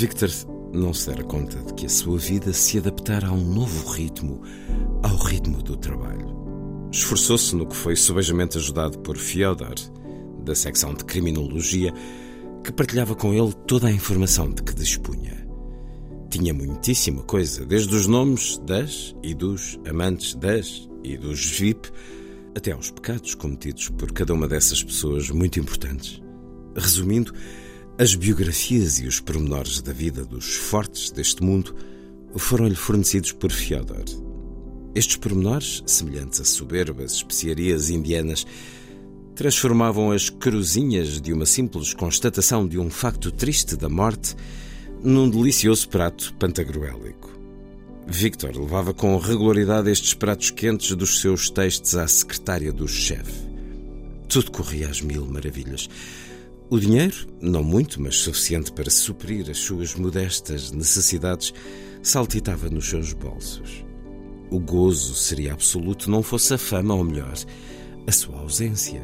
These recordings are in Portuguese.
Victor não se dera conta de que a sua vida se adaptara a um novo ritmo, ao ritmo do trabalho. Esforçou-se no que foi subejamente ajudado por Fyodor, da secção de Criminologia, que partilhava com ele toda a informação de que dispunha. Tinha muitíssima coisa, desde os nomes das e dos amantes das e dos VIP, até aos pecados cometidos por cada uma dessas pessoas muito importantes. Resumindo, as biografias e os pormenores da vida dos fortes deste mundo foram-lhe fornecidos por Fyodor. Estes pormenores, semelhantes a soberbas especiarias indianas, transformavam as cruzinhas de uma simples constatação de um facto triste da morte num delicioso prato pantagruélico. Victor levava com regularidade estes pratos quentes dos seus textos à secretária do chefe. Tudo corria às mil maravilhas. O dinheiro, não muito, mas suficiente para suprir as suas modestas necessidades, saltitava nos seus bolsos. O gozo seria absoluto não fosse a fama, ou melhor, a sua ausência.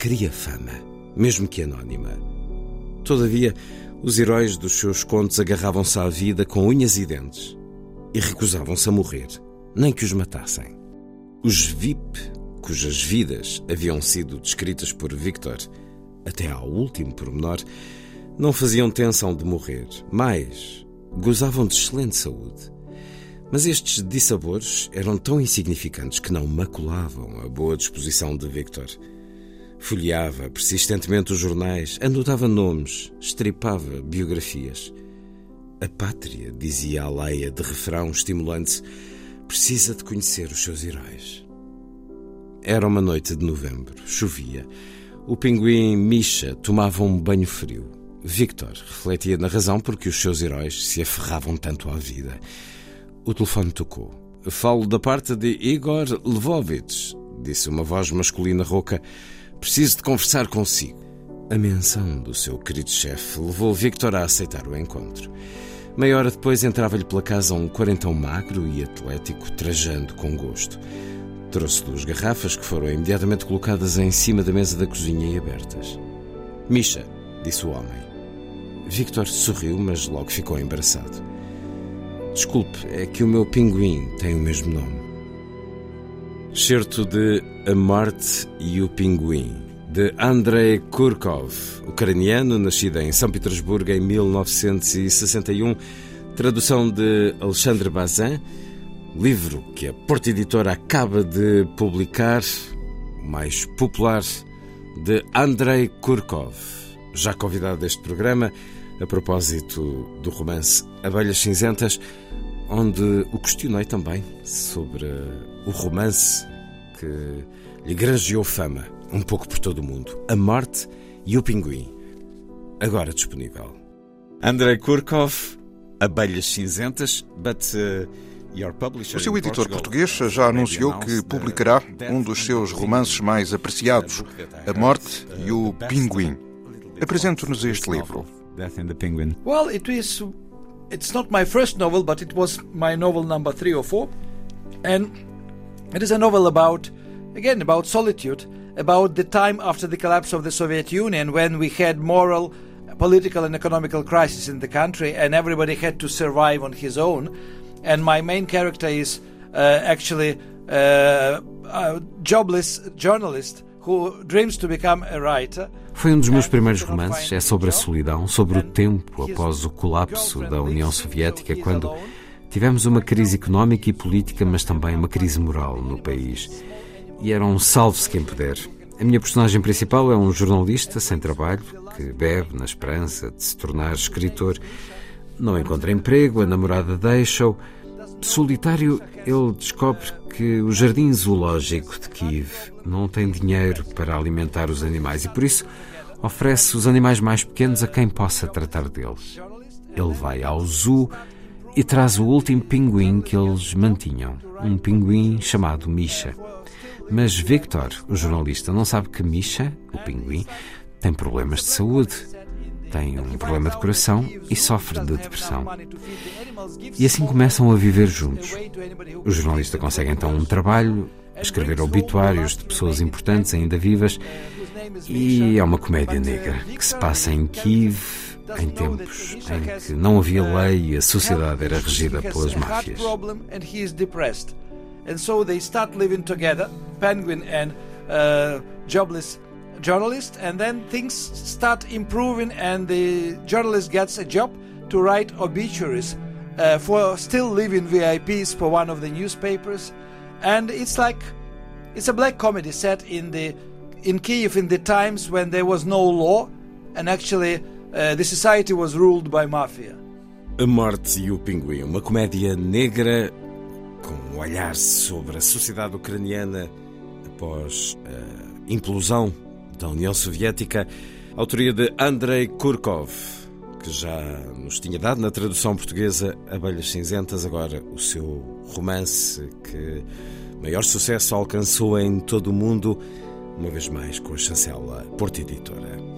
Queria fama, mesmo que anónima. Todavia, os heróis dos seus contos agarravam-se à vida com unhas e dentes e recusavam-se a morrer, nem que os matassem. Os VIP, cujas vidas haviam sido descritas por Victor, até ao último pormenor, não faziam tensão de morrer, mas gozavam de excelente saúde. Mas estes dissabores eram tão insignificantes que não maculavam a boa disposição de Victor. Folheava persistentemente os jornais, anotava nomes, estripava biografias. A pátria, dizia a Leia de refrão estimulante, precisa de conhecer os seus heróis. Era uma noite de novembro, chovia. O pinguim Misha tomava um banho frio. Victor refletia na razão porque os seus heróis se aferravam tanto à vida. O telefone tocou. Falo da parte de Igor Lvovich, disse uma voz masculina rouca. Preciso de conversar consigo. A menção do seu querido chefe levou Victor a aceitar o encontro. Meia hora depois entrava-lhe pela casa um quarentão magro e atlético, trajando com gosto. Trouxe duas garrafas que foram imediatamente colocadas em cima da mesa da cozinha e abertas. Misha, disse o homem. Victor sorriu, mas logo ficou embaraçado. Desculpe, é que o meu pinguim tem o mesmo nome. Certo de A Morte e o Pinguim, de Andrei Kurkov, ucraniano, nascido em São Petersburgo em 1961, tradução de Alexandre Bazin livro que a Porta Editora acaba de publicar, o mais popular, de Andrei Kurkov, já convidado deste programa, a propósito do romance Abelhas Cinzentas, onde o questionei também sobre o romance que lhe granjeou fama, um pouco por todo o mundo, A Morte e o Pinguim, agora disponível. Andrei Kurkov, Abelhas Cinzentas, but... Uh, o seu editor português já anunciou que publicará um dos seus romances mais apreciados, A Morte e o Pinguim. Apresente-nos este livro. Well, it is it's not my first novel, but it was my novel number 3 or 4. And it is a novel about again about solitude, about the time after the collapse of the Soviet Union when we had moral political and economical crisis in the country and everybody had to survive on his own and my main character is uh, actually uh, a jobless journalist who dreams to become a writer. Foi um dos meus primeiros romances, é sobre a solidão, sobre o tempo após o colapso da União Soviética, quando tivemos uma crise económica e política, mas também uma crise moral no país. E era um salve-se quem puder. A minha personagem principal é um jornalista sem trabalho, que bebe na esperança de se tornar escritor. Não encontra emprego, a namorada deixa-o Solitário, ele descobre que o jardim zoológico de Kiev não tem dinheiro para alimentar os animais e por isso oferece os animais mais pequenos a quem possa tratar deles. Ele vai ao zoo e traz o último pinguim que eles mantinham, um pinguim chamado Misha. Mas Victor, o jornalista, não sabe que Misha, o pinguim, tem problemas de saúde, tem um problema de coração e sofre de depressão. E assim começam a viver juntos. O jornalista consegue então um trabalho, escrever obituários de pessoas importantes ainda vivas, e é uma comédia negra que se passa em Kiev em tempos em que não havia lei e a sociedade era regida pelas máfias. Journalist, and then things start improving, and the journalist gets a job to write obituaries uh, for still living VIPs for one of the newspapers, and it's like it's a black comedy set in the in Kiev in the times when there was no law, and actually uh, the society was ruled by mafia. A Morte e o Pinguim, uma comédia negra com um olhar sobre a sociedade ucraniana após a implosão da União Soviética, autoria de Andrei Kurkov, que já nos tinha dado na tradução portuguesa Abelhas Cinzentas, agora o seu romance que maior sucesso alcançou em todo o mundo, uma vez mais com a chancela Porta Editora.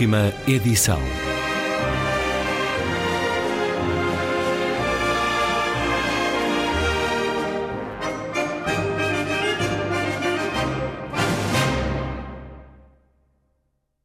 Última edição.